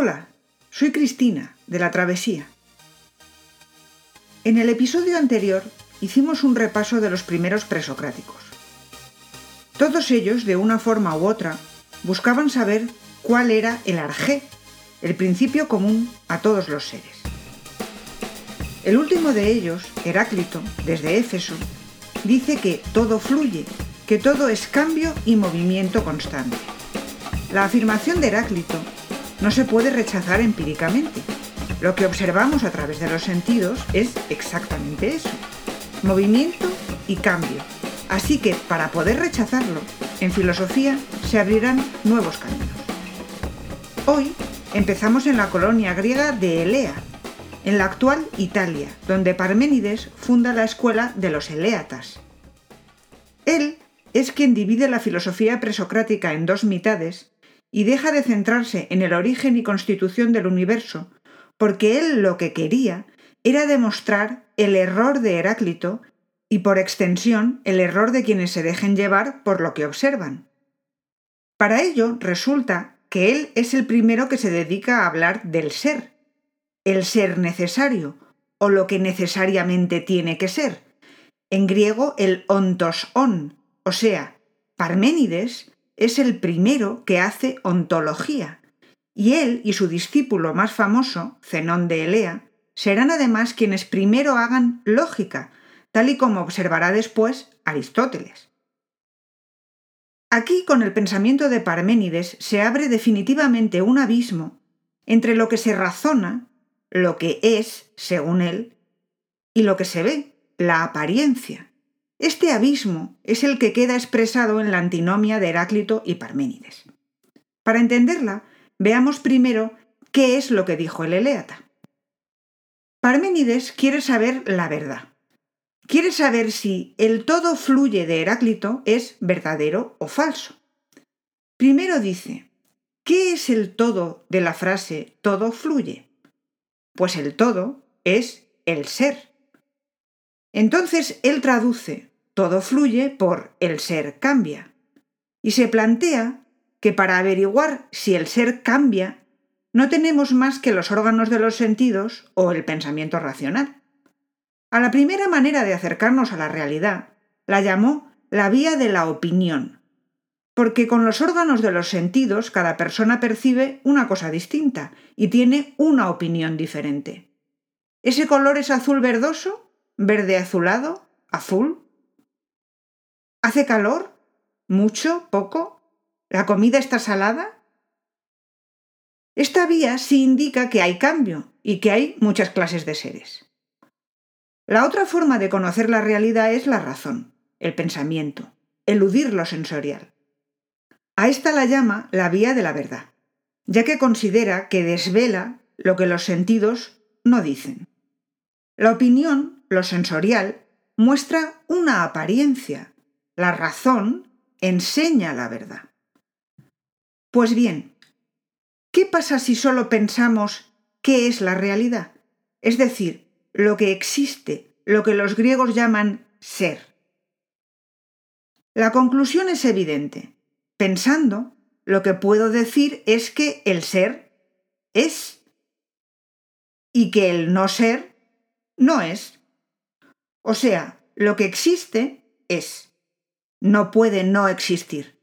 Hola, soy Cristina, de la Travesía. En el episodio anterior hicimos un repaso de los primeros presocráticos. Todos ellos, de una forma u otra, buscaban saber cuál era el arjé, el principio común a todos los seres. El último de ellos, Heráclito, desde Éfeso, dice que todo fluye, que todo es cambio y movimiento constante. La afirmación de Heráclito no se puede rechazar empíricamente. Lo que observamos a través de los sentidos es exactamente eso, movimiento y cambio. Así que para poder rechazarlo, en filosofía se abrirán nuevos caminos. Hoy empezamos en la colonia griega de Elea, en la actual Italia, donde Parménides funda la escuela de los Eleatas. Él es quien divide la filosofía presocrática en dos mitades y deja de centrarse en el origen y constitución del universo, porque él lo que quería era demostrar el error de Heráclito y por extensión el error de quienes se dejen llevar por lo que observan. Para ello resulta que él es el primero que se dedica a hablar del ser, el ser necesario, o lo que necesariamente tiene que ser. En griego el ontos on, o sea, Parménides es el primero que hace ontología, y él y su discípulo más famoso, Zenón de Elea, serán además quienes primero hagan lógica, tal y como observará después Aristóteles. Aquí, con el pensamiento de Parménides, se abre definitivamente un abismo entre lo que se razona lo que es, según él, y lo que se ve, la apariencia. Este abismo es el que queda expresado en la antinomia de Heráclito y Parménides. Para entenderla, veamos primero qué es lo que dijo el Eleata. Parménides quiere saber la verdad. Quiere saber si el todo fluye de Heráclito es verdadero o falso. Primero dice, ¿qué es el todo de la frase todo fluye? pues el todo es el ser. Entonces él traduce todo fluye por el ser cambia y se plantea que para averiguar si el ser cambia no tenemos más que los órganos de los sentidos o el pensamiento racional. A la primera manera de acercarnos a la realidad la llamó la vía de la opinión, porque con los órganos de los sentidos cada persona percibe una cosa distinta y tiene una opinión diferente. ¿Ese color es azul verdoso? ¿Verde azulado? ¿Azul? ¿Hace calor? ¿Mucho? ¿Poco? ¿La comida está salada? Esta vía sí indica que hay cambio y que hay muchas clases de seres. La otra forma de conocer la realidad es la razón, el pensamiento, eludir lo sensorial. A esta la llama la vía de la verdad, ya que considera que desvela lo que los sentidos no dicen. La opinión, lo sensorial, muestra una apariencia. La razón enseña la verdad. Pues bien, ¿qué pasa si solo pensamos qué es la realidad? Es decir, lo que existe, lo que los griegos llaman ser. La conclusión es evidente. Pensando, lo que puedo decir es que el ser es y que el no ser no es. O sea, lo que existe es. No puede no existir.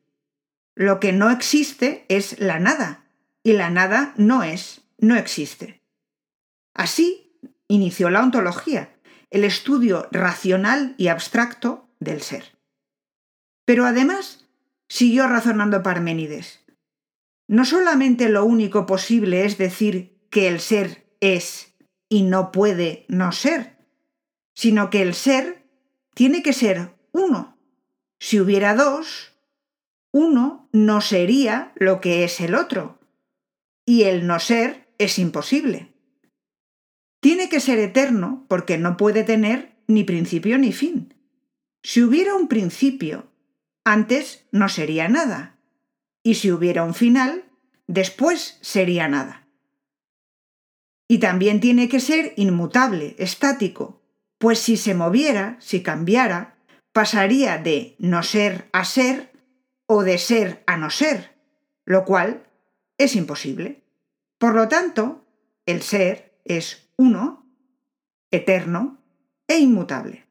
Lo que no existe es la nada, y la nada no es, no existe. Así inició la ontología, el estudio racional y abstracto del ser. Pero además Siguió razonando Parménides. No solamente lo único posible es decir que el ser es y no puede no ser, sino que el ser tiene que ser uno. Si hubiera dos, uno no sería lo que es el otro, y el no ser es imposible. Tiene que ser eterno porque no puede tener ni principio ni fin. Si hubiera un principio antes no sería nada. Y si hubiera un final, después sería nada. Y también tiene que ser inmutable, estático, pues si se moviera, si cambiara, pasaría de no ser a ser o de ser a no ser, lo cual es imposible. Por lo tanto, el ser es uno, eterno e inmutable.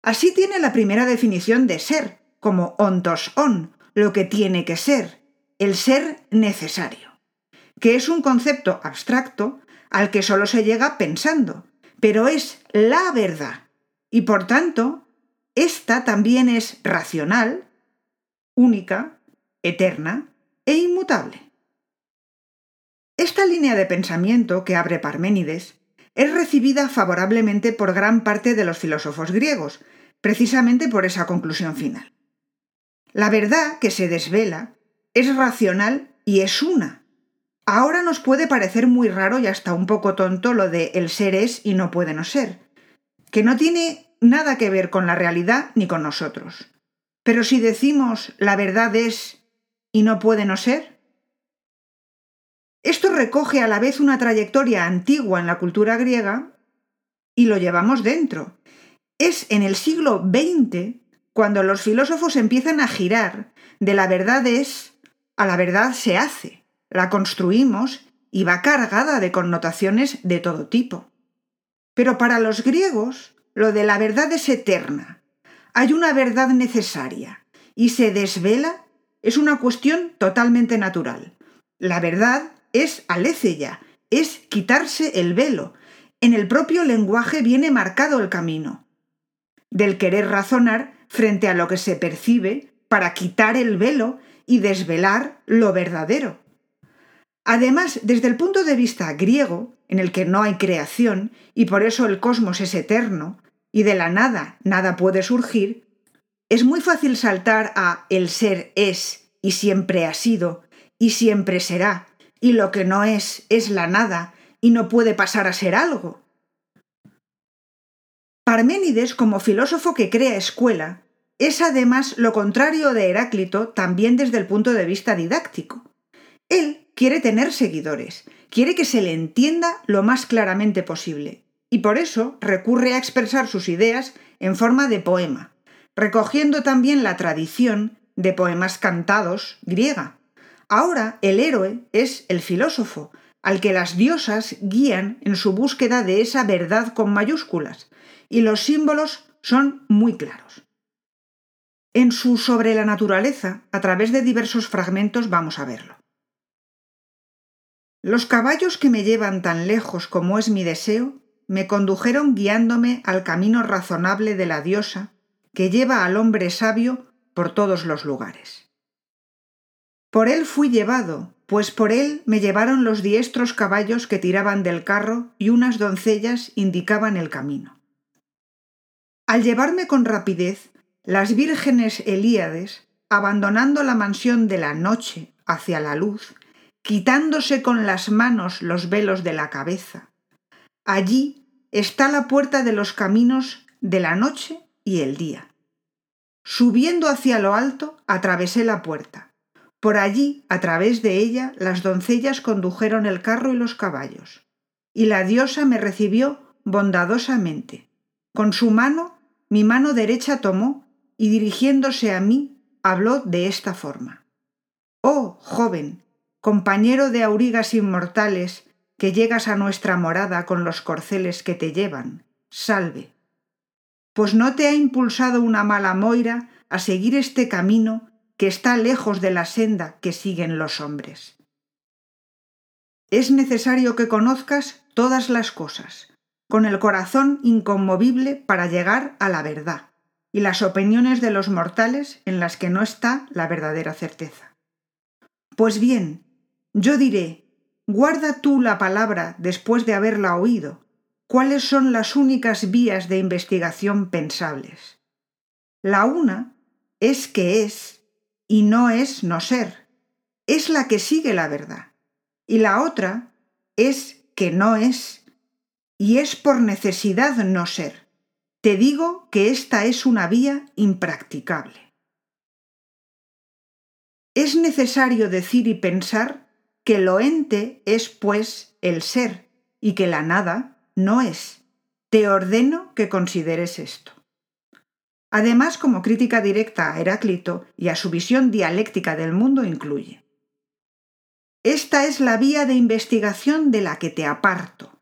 Así tiene la primera definición de ser, como ontos on, lo que tiene que ser, el ser necesario, que es un concepto abstracto al que solo se llega pensando, pero es la verdad, y por tanto, esta también es racional, única, eterna e inmutable. Esta línea de pensamiento que abre Parménides es recibida favorablemente por gran parte de los filósofos griegos, precisamente por esa conclusión final. La verdad que se desvela es racional y es una. Ahora nos puede parecer muy raro y hasta un poco tonto lo de el ser es y no puede no ser, que no tiene nada que ver con la realidad ni con nosotros. Pero si decimos la verdad es y no puede no ser, esto recoge a la vez una trayectoria antigua en la cultura griega y lo llevamos dentro. Es en el siglo XX cuando los filósofos empiezan a girar de la verdad es a la verdad se hace, la construimos y va cargada de connotaciones de todo tipo. Pero para los griegos, lo de la verdad es eterna. Hay una verdad necesaria y se desvela es una cuestión totalmente natural. La verdad es aletheia, es quitarse el velo. En el propio lenguaje viene marcado el camino. Del querer razonar frente a lo que se percibe para quitar el velo y desvelar lo verdadero. Además, desde el punto de vista griego, en el que no hay creación y por eso el cosmos es eterno, y de la nada nada puede surgir, es muy fácil saltar a el ser es y siempre ha sido y siempre será, y lo que no es es la nada y no puede pasar a ser algo. Parménides, como filósofo que crea escuela, es además lo contrario de Heráclito también desde el punto de vista didáctico. Él quiere tener seguidores, quiere que se le entienda lo más claramente posible, y por eso recurre a expresar sus ideas en forma de poema, recogiendo también la tradición de poemas cantados griega. Ahora el héroe es el filósofo, al que las diosas guían en su búsqueda de esa verdad con mayúsculas, y los símbolos son muy claros. En su Sobre la naturaleza, a través de diversos fragmentos vamos a verlo. Los caballos que me llevan tan lejos como es mi deseo, me condujeron guiándome al camino razonable de la diosa que lleva al hombre sabio por todos los lugares. Por él fui llevado, pues por él me llevaron los diestros caballos que tiraban del carro y unas doncellas indicaban el camino. Al llevarme con rapidez, las vírgenes Elíades, abandonando la mansión de la noche hacia la luz, quitándose con las manos los velos de la cabeza. Allí está la puerta de los caminos de la noche y el día. Subiendo hacia lo alto, atravesé la puerta. Por allí, a través de ella, las doncellas condujeron el carro y los caballos. Y la diosa me recibió bondadosamente. Con su mano, mi mano derecha tomó y dirigiéndose a mí, habló de esta forma. Oh, joven, compañero de aurigas inmortales, que llegas a nuestra morada con los corceles que te llevan, salve. Pues no te ha impulsado una mala moira a seguir este camino que está lejos de la senda que siguen los hombres. Es necesario que conozcas todas las cosas, con el corazón inconmovible para llegar a la verdad, y las opiniones de los mortales en las que no está la verdadera certeza. Pues bien, yo diré, guarda tú la palabra después de haberla oído, cuáles son las únicas vías de investigación pensables. La una es que es y no es no ser. Es la que sigue la verdad. Y la otra es que no es y es por necesidad no ser. Te digo que esta es una vía impracticable. Es necesario decir y pensar que lo ente es pues el ser y que la nada no es. Te ordeno que consideres esto. Además, como crítica directa a Heráclito y a su visión dialéctica del mundo incluye Esta es la vía de investigación de la que te aparto,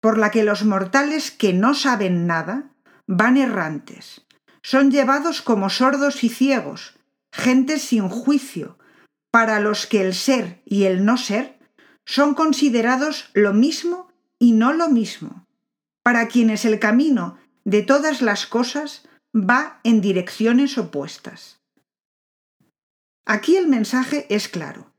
por la que los mortales que no saben nada van errantes, son llevados como sordos y ciegos, gentes sin juicio, para los que el ser y el no ser son considerados lo mismo y no lo mismo, para quienes el camino de todas las cosas va en direcciones opuestas. Aquí el mensaje es claro.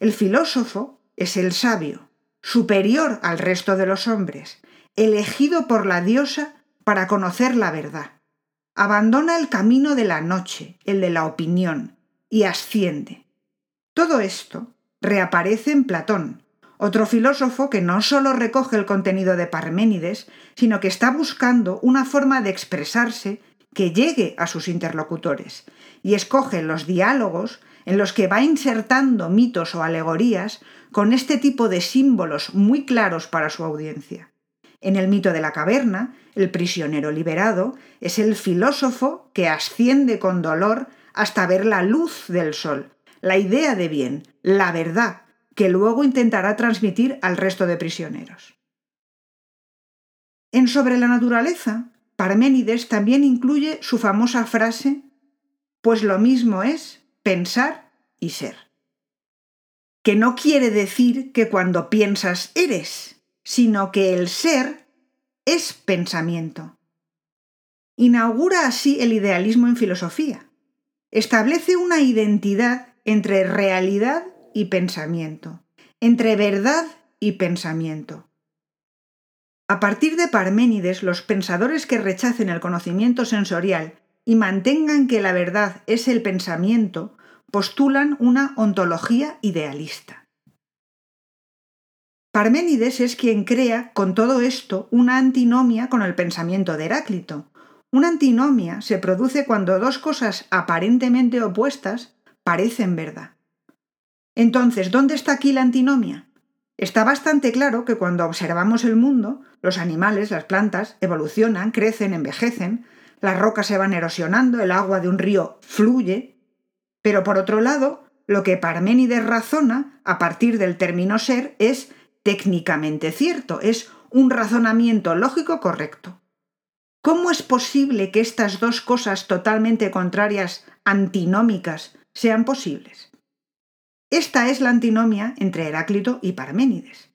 El filósofo es el sabio, superior al resto de los hombres, elegido por la diosa para conocer la verdad. Abandona el camino de la noche, el de la opinión, y asciende. Todo esto reaparece en Platón, otro filósofo que no solo recoge el contenido de Parménides, sino que está buscando una forma de expresarse que llegue a sus interlocutores, y escoge los diálogos en los que va insertando mitos o alegorías con este tipo de símbolos muy claros para su audiencia. En el mito de la caverna, el prisionero liberado es el filósofo que asciende con dolor hasta ver la luz del sol, la idea de bien, la verdad, que luego intentará transmitir al resto de prisioneros. En Sobre la naturaleza, Parménides también incluye su famosa frase, pues lo mismo es pensar y ser. Que no quiere decir que cuando piensas eres, sino que el ser es pensamiento. Inaugura así el idealismo en filosofía. Establece una identidad entre realidad y pensamiento, entre verdad y pensamiento. A partir de Parménides, los pensadores que rechacen el conocimiento sensorial y mantengan que la verdad es el pensamiento, postulan una ontología idealista. Parménides es quien crea con todo esto una antinomia con el pensamiento de Heráclito. Una antinomia se produce cuando dos cosas aparentemente opuestas parecen verdad. Entonces, ¿dónde está aquí la antinomia? Está bastante claro que cuando observamos el mundo, los animales, las plantas, evolucionan, crecen, envejecen, las rocas se van erosionando, el agua de un río fluye, pero por otro lado, lo que Parménides razona a partir del término ser es técnicamente cierto, es un razonamiento lógico correcto. ¿Cómo es posible que estas dos cosas totalmente contrarias, antinómicas, sean posibles? Esta es la antinomia entre Heráclito y Parménides.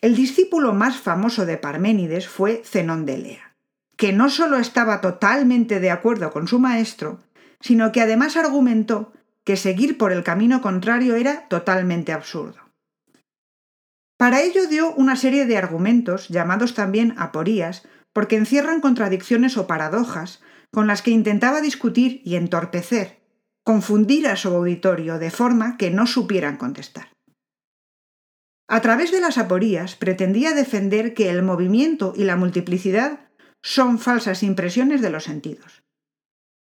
El discípulo más famoso de Parménides fue Zenón de Lea, que no solo estaba totalmente de acuerdo con su maestro, sino que además argumentó que seguir por el camino contrario era totalmente absurdo. Para ello dio una serie de argumentos, llamados también aporías, porque encierran contradicciones o paradojas con las que intentaba discutir y entorpecer, confundir a su auditorio de forma que no supieran contestar. A través de las aporías pretendía defender que el movimiento y la multiplicidad son falsas impresiones de los sentidos.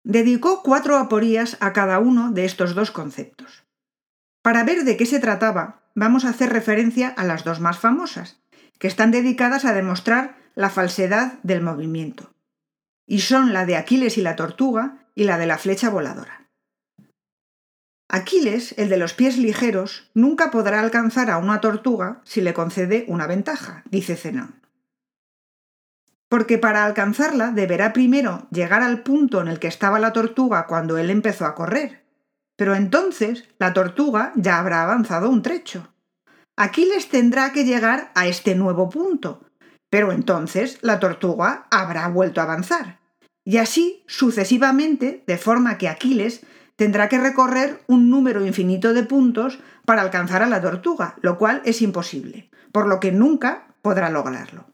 Dedicó cuatro aporías a cada uno de estos dos conceptos. Para ver de qué se trataba, vamos a hacer referencia a las dos más famosas, que están dedicadas a demostrar la falsedad del movimiento, y son la de Aquiles y la tortuga y la de la flecha voladora. Aquiles, el de los pies ligeros, nunca podrá alcanzar a una tortuga si le concede una ventaja, dice Zenón. Porque para alcanzarla deberá primero llegar al punto en el que estaba la tortuga cuando él empezó a correr. Pero entonces la tortuga ya habrá avanzado un trecho. Aquiles tendrá que llegar a este nuevo punto, pero entonces la tortuga habrá vuelto a avanzar. Y así sucesivamente, de forma que Aquiles tendrá que recorrer un número infinito de puntos para alcanzar a la tortuga, lo cual es imposible, por lo que nunca podrá lograrlo.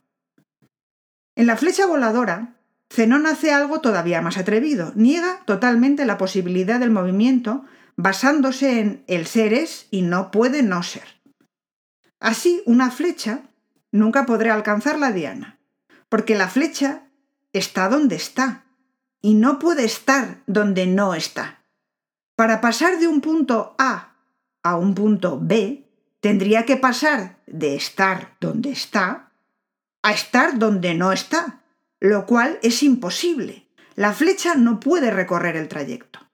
En la flecha voladora, Zenón hace algo todavía más atrevido, niega totalmente la posibilidad del movimiento basándose en el ser es y no puede no ser. Así, una flecha nunca podrá alcanzar la diana, porque la flecha está donde está y no puede estar donde no está. Para pasar de un punto A a un punto B, tendría que pasar de estar donde está a estar donde no está, lo cual es imposible. La flecha no puede recorrer el trayecto.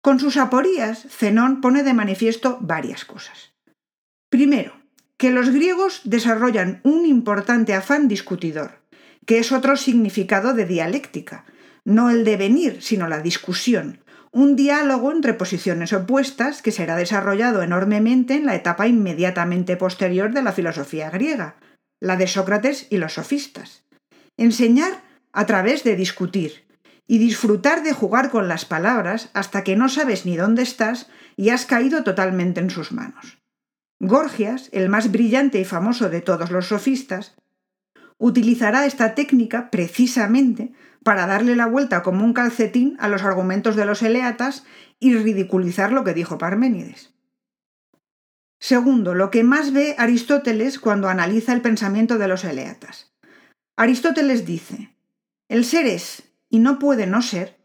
Con sus aporías, Zenón pone de manifiesto varias cosas. Primero, que los griegos desarrollan un importante afán discutidor, que es otro significado de dialéctica, no el devenir, sino la discusión, un diálogo entre posiciones opuestas que será desarrollado enormemente en la etapa inmediatamente posterior de la filosofía griega, la de Sócrates y los sofistas. Enseñar a través de discutir y disfrutar de jugar con las palabras hasta que no sabes ni dónde estás y has caído totalmente en sus manos. Gorgias, el más brillante y famoso de todos los sofistas, utilizará esta técnica precisamente para darle la vuelta como un calcetín a los argumentos de los eleatas y ridiculizar lo que dijo Parménides. Segundo, lo que más ve Aristóteles cuando analiza el pensamiento de los eleatas. Aristóteles dice, el ser es, y no puede no ser,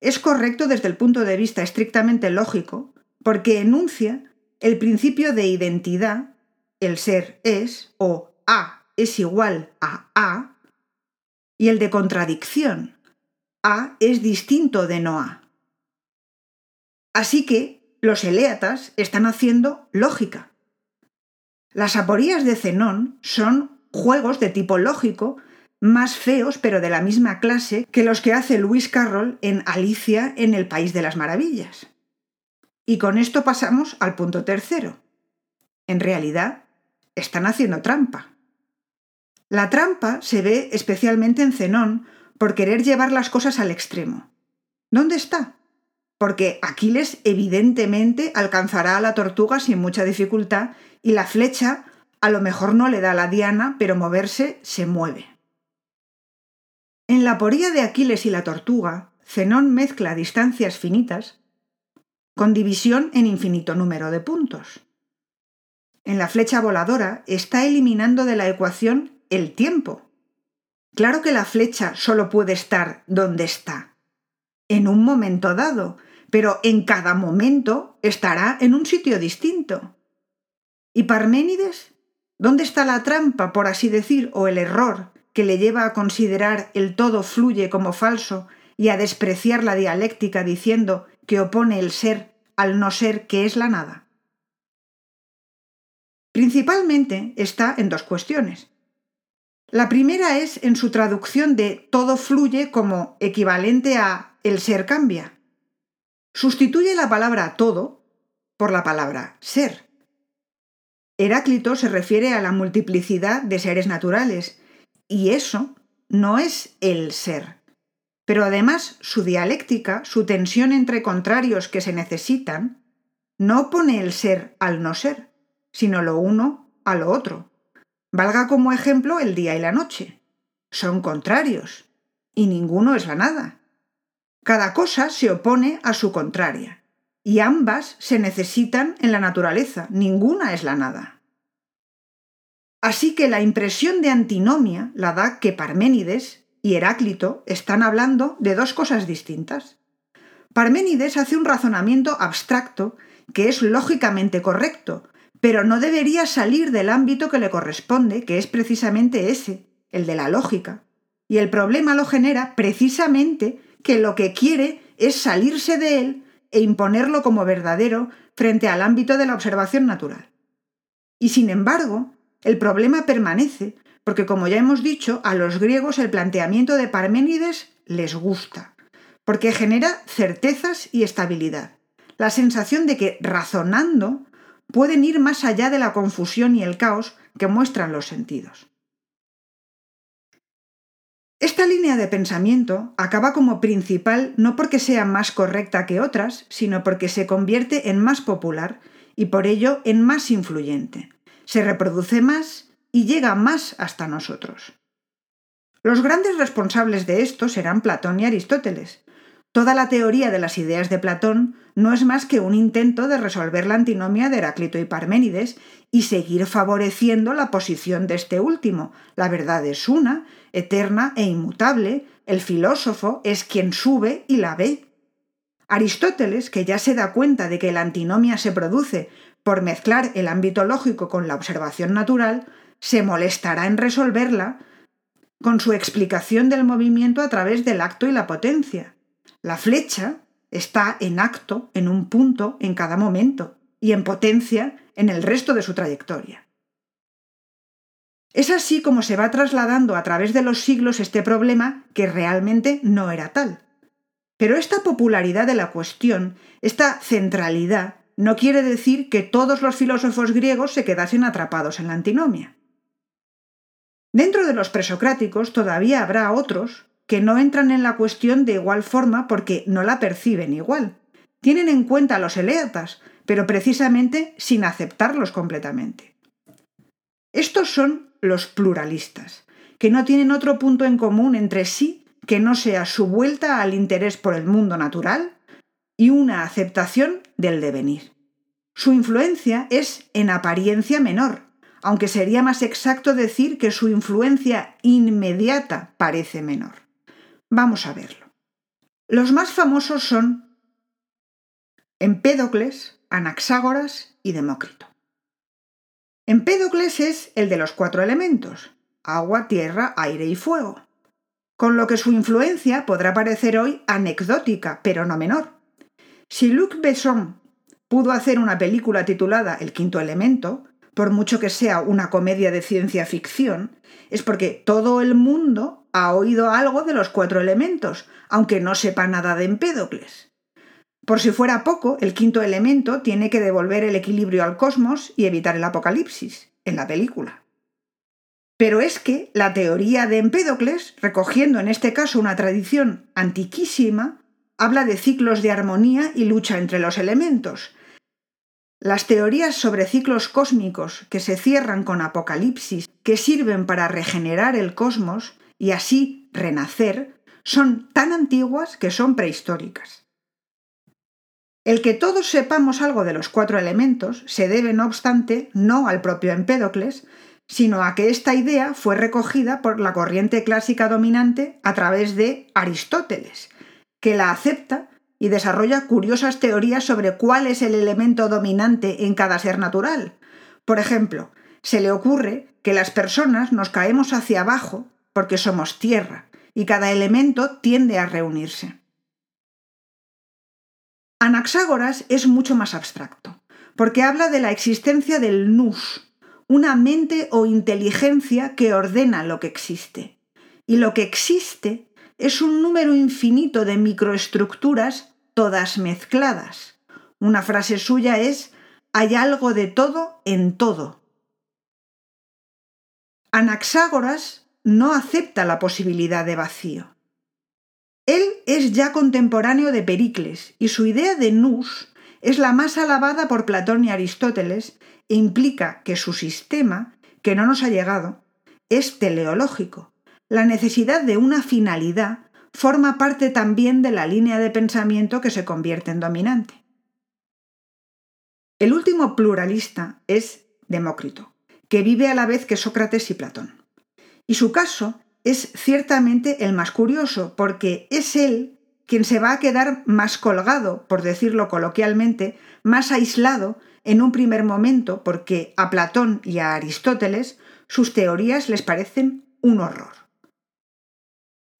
es correcto desde el punto de vista estrictamente lógico, porque enuncia el principio de identidad, el ser es, o A es igual a A, y el de contradicción, A es distinto de no A. Así que los eleatas están haciendo lógica. Las aporías de Zenón son juegos de tipo lógico más feos pero de la misma clase que los que hace Lewis Carroll en Alicia en el País de las Maravillas. Y con esto pasamos al punto tercero. En realidad, están haciendo trampa. La trampa se ve especialmente en Zenón por querer llevar las cosas al extremo. ¿Dónde está? Porque Aquiles evidentemente alcanzará a la tortuga sin mucha dificultad y la flecha a lo mejor no le da la diana, pero moverse se mueve. En la poría de Aquiles y la tortuga, Zenón mezcla distancias finitas con división en infinito número de puntos. En la flecha voladora está eliminando de la ecuación el tiempo. Claro que la flecha solo puede estar donde está, en un momento dado, pero en cada momento estará en un sitio distinto. ¿Y Parménides? ¿Dónde está la trampa, por así decir, o el error que le lleva a considerar el todo fluye como falso y a despreciar la dialéctica diciendo que opone el ser al no ser que es la nada? Principalmente está en dos cuestiones. La primera es en su traducción de todo fluye como equivalente a el ser cambia. Sustituye la palabra todo por la palabra ser. Heráclito se refiere a la multiplicidad de seres naturales, y eso no es el ser. Pero además su dialéctica, su tensión entre contrarios que se necesitan, no pone el ser al no ser, sino lo uno a lo otro. Valga como ejemplo el día y la noche. Son contrarios, y ninguno es la nada. Cada cosa se opone a su contraria, y ambas se necesitan en la naturaleza, ninguna es la nada. Así que la impresión de antinomia la da que Parménides y Heráclito están hablando de dos cosas distintas. Parménides hace un razonamiento abstracto que es lógicamente correcto, pero no debería salir del ámbito que le corresponde, que es precisamente ese, el de la lógica. Y el problema lo genera precisamente que lo que quiere es salirse de él e imponerlo como verdadero frente al ámbito de la observación natural. Y sin embargo, el problema permanece, porque como ya hemos dicho, a los griegos el planteamiento de Parménides les gusta, porque genera certezas y estabilidad, la sensación de que razonando pueden ir más allá de la confusión y el caos que muestran los sentidos. Esta línea de pensamiento acaba como principal no porque sea más correcta que otras, sino porque se convierte en más popular y por ello en más influyente. Se reproduce más y llega más hasta nosotros. Los grandes responsables de esto serán Platón y Aristóteles, Toda la teoría de las ideas de Platón no es más que un intento de resolver la antinomia de Heráclito y Parménides y seguir favoreciendo la posición de este último. La verdad es una, eterna e inmutable, el filósofo es quien sube y la ve. Aristóteles, que ya se da cuenta de que la antinomia se produce por mezclar el ámbito lógico con la observación natural, se molestará en resolverla con su explicación del movimiento a través del acto y la potencia. La flecha está en acto en un punto en cada momento y en potencia en el resto de su trayectoria. Es así como se va trasladando a través de los siglos este problema que realmente no era tal. Pero esta popularidad de la cuestión, esta centralidad, no quiere decir que todos los filósofos griegos se quedasen atrapados en la antinomia. Dentro de los presocráticos todavía habrá otros que no entran en la cuestión de igual forma porque no la perciben igual. Tienen en cuenta a los eleatas, pero precisamente sin aceptarlos completamente. Estos son los pluralistas, que no tienen otro punto en común entre sí que no sea su vuelta al interés por el mundo natural y una aceptación del devenir. Su influencia es en apariencia menor, aunque sería más exacto decir que su influencia inmediata parece menor. Vamos a verlo. Los más famosos son Empédocles, Anaxágoras y Demócrito. Empédocles es el de los cuatro elementos, agua, tierra, aire y fuego, con lo que su influencia podrá parecer hoy anecdótica, pero no menor. Si Luc Besson pudo hacer una película titulada El quinto elemento, por mucho que sea una comedia de ciencia ficción, es porque todo el mundo ha oído algo de los cuatro elementos, aunque no sepa nada de Empédocles. Por si fuera poco, el quinto elemento tiene que devolver el equilibrio al cosmos y evitar el apocalipsis, en la película. Pero es que la teoría de Empédocles, recogiendo en este caso una tradición antiquísima, habla de ciclos de armonía y lucha entre los elementos. Las teorías sobre ciclos cósmicos que se cierran con Apocalipsis, que sirven para regenerar el cosmos y así renacer, son tan antiguas que son prehistóricas. El que todos sepamos algo de los cuatro elementos se debe, no obstante, no al propio Empédocles, sino a que esta idea fue recogida por la corriente clásica dominante a través de Aristóteles, que la acepta y desarrolla curiosas teorías sobre cuál es el elemento dominante en cada ser natural. Por ejemplo, se le ocurre que las personas nos caemos hacia abajo porque somos tierra y cada elemento tiende a reunirse. Anaxágoras es mucho más abstracto, porque habla de la existencia del nous, una mente o inteligencia que ordena lo que existe. Y lo que existe es un número infinito de microestructuras todas mezcladas. Una frase suya es, hay algo de todo en todo. Anaxágoras no acepta la posibilidad de vacío. Él es ya contemporáneo de Pericles y su idea de nous es la más alabada por Platón y Aristóteles e implica que su sistema, que no nos ha llegado, es teleológico. La necesidad de una finalidad forma parte también de la línea de pensamiento que se convierte en dominante. El último pluralista es Demócrito, que vive a la vez que Sócrates y Platón. Y su caso es ciertamente el más curioso, porque es él quien se va a quedar más colgado, por decirlo coloquialmente, más aislado en un primer momento, porque a Platón y a Aristóteles sus teorías les parecen un horror.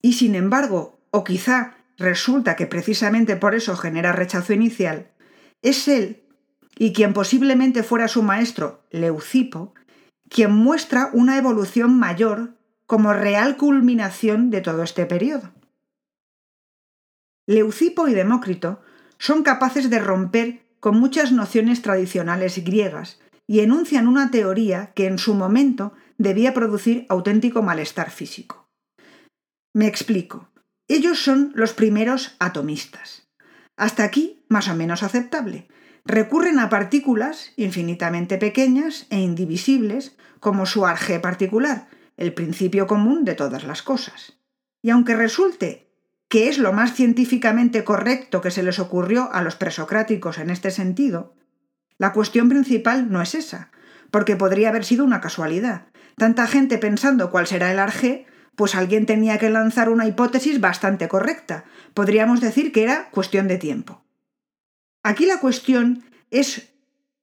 Y sin embargo, o quizá resulta que precisamente por eso genera rechazo inicial, es él, y quien posiblemente fuera su maestro, Leucipo, quien muestra una evolución mayor como real culminación de todo este periodo. Leucipo y Demócrito son capaces de romper con muchas nociones tradicionales griegas y enuncian una teoría que en su momento debía producir auténtico malestar físico. Me explico. Ellos son los primeros atomistas. Hasta aquí, más o menos aceptable. Recurren a partículas infinitamente pequeñas e indivisibles como su arjé particular, el principio común de todas las cosas. Y aunque resulte que es lo más científicamente correcto que se les ocurrió a los presocráticos en este sentido, la cuestión principal no es esa, porque podría haber sido una casualidad. Tanta gente pensando cuál será el arjé, pues alguien tenía que lanzar una hipótesis bastante correcta. Podríamos decir que era cuestión de tiempo. Aquí la cuestión es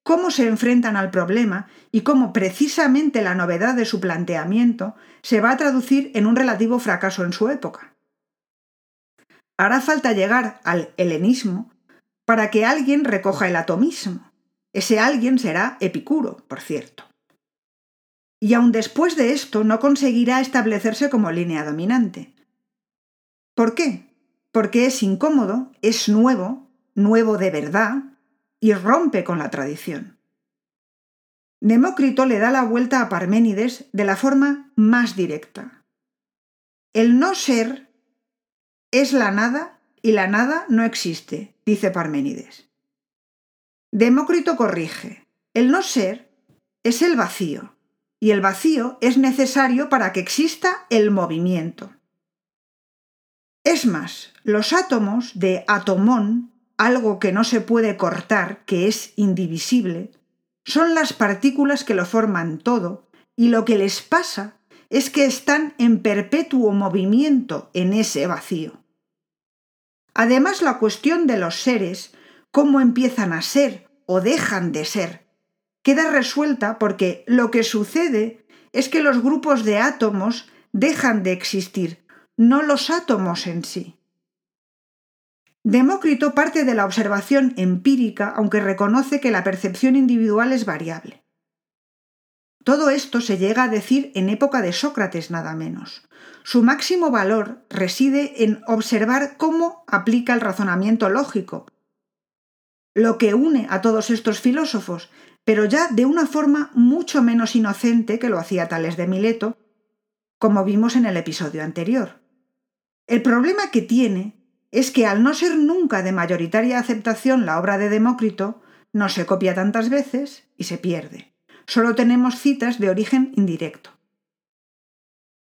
cómo se enfrentan al problema y cómo precisamente la novedad de su planteamiento se va a traducir en un relativo fracaso en su época. Hará falta llegar al helenismo para que alguien recoja el atomismo. Ese alguien será Epicuro, por cierto. Y aun después de esto no conseguirá establecerse como línea dominante. ¿Por qué? Porque es incómodo, es nuevo, nuevo de verdad, y rompe con la tradición. Demócrito le da la vuelta a Parménides de la forma más directa. El no ser es la nada y la nada no existe, dice Parménides. Demócrito corrige. El no ser es el vacío, y el vacío es necesario para que exista el movimiento. Es más, los átomos de atomón, algo que no se puede cortar, que es indivisible, son las partículas que lo forman todo, y lo que les pasa es que están en perpetuo movimiento en ese vacío. Además, la cuestión de los seres cómo empiezan a ser o dejan de ser. Queda resuelta porque lo que sucede es que los grupos de átomos dejan de existir, no los átomos en sí. Demócrito parte de la observación empírica, aunque reconoce que la percepción individual es variable. Todo esto se llega a decir en época de Sócrates nada menos. Su máximo valor reside en observar cómo aplica el razonamiento lógico, lo que une a todos estos filósofos, pero ya de una forma mucho menos inocente que lo hacía Tales de Mileto, como vimos en el episodio anterior. El problema que tiene es que al no ser nunca de mayoritaria aceptación la obra de Demócrito, no se copia tantas veces y se pierde. Solo tenemos citas de origen indirecto.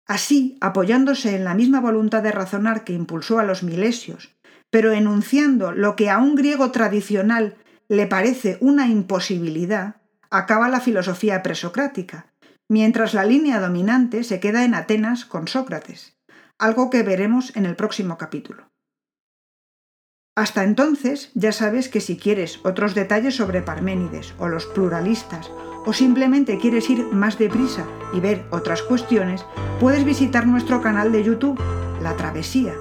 Así, apoyándose en la misma voluntad de razonar que impulsó a los milesios pero enunciando lo que a un griego tradicional le parece una imposibilidad, acaba la filosofía presocrática, mientras la línea dominante se queda en Atenas con Sócrates, algo que veremos en el próximo capítulo. Hasta entonces ya sabes que si quieres otros detalles sobre Parménides o los pluralistas, o simplemente quieres ir más deprisa y ver otras cuestiones, puedes visitar nuestro canal de YouTube, La Travesía,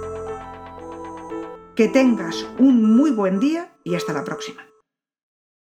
que tengas un muy buen día y hasta la próxima.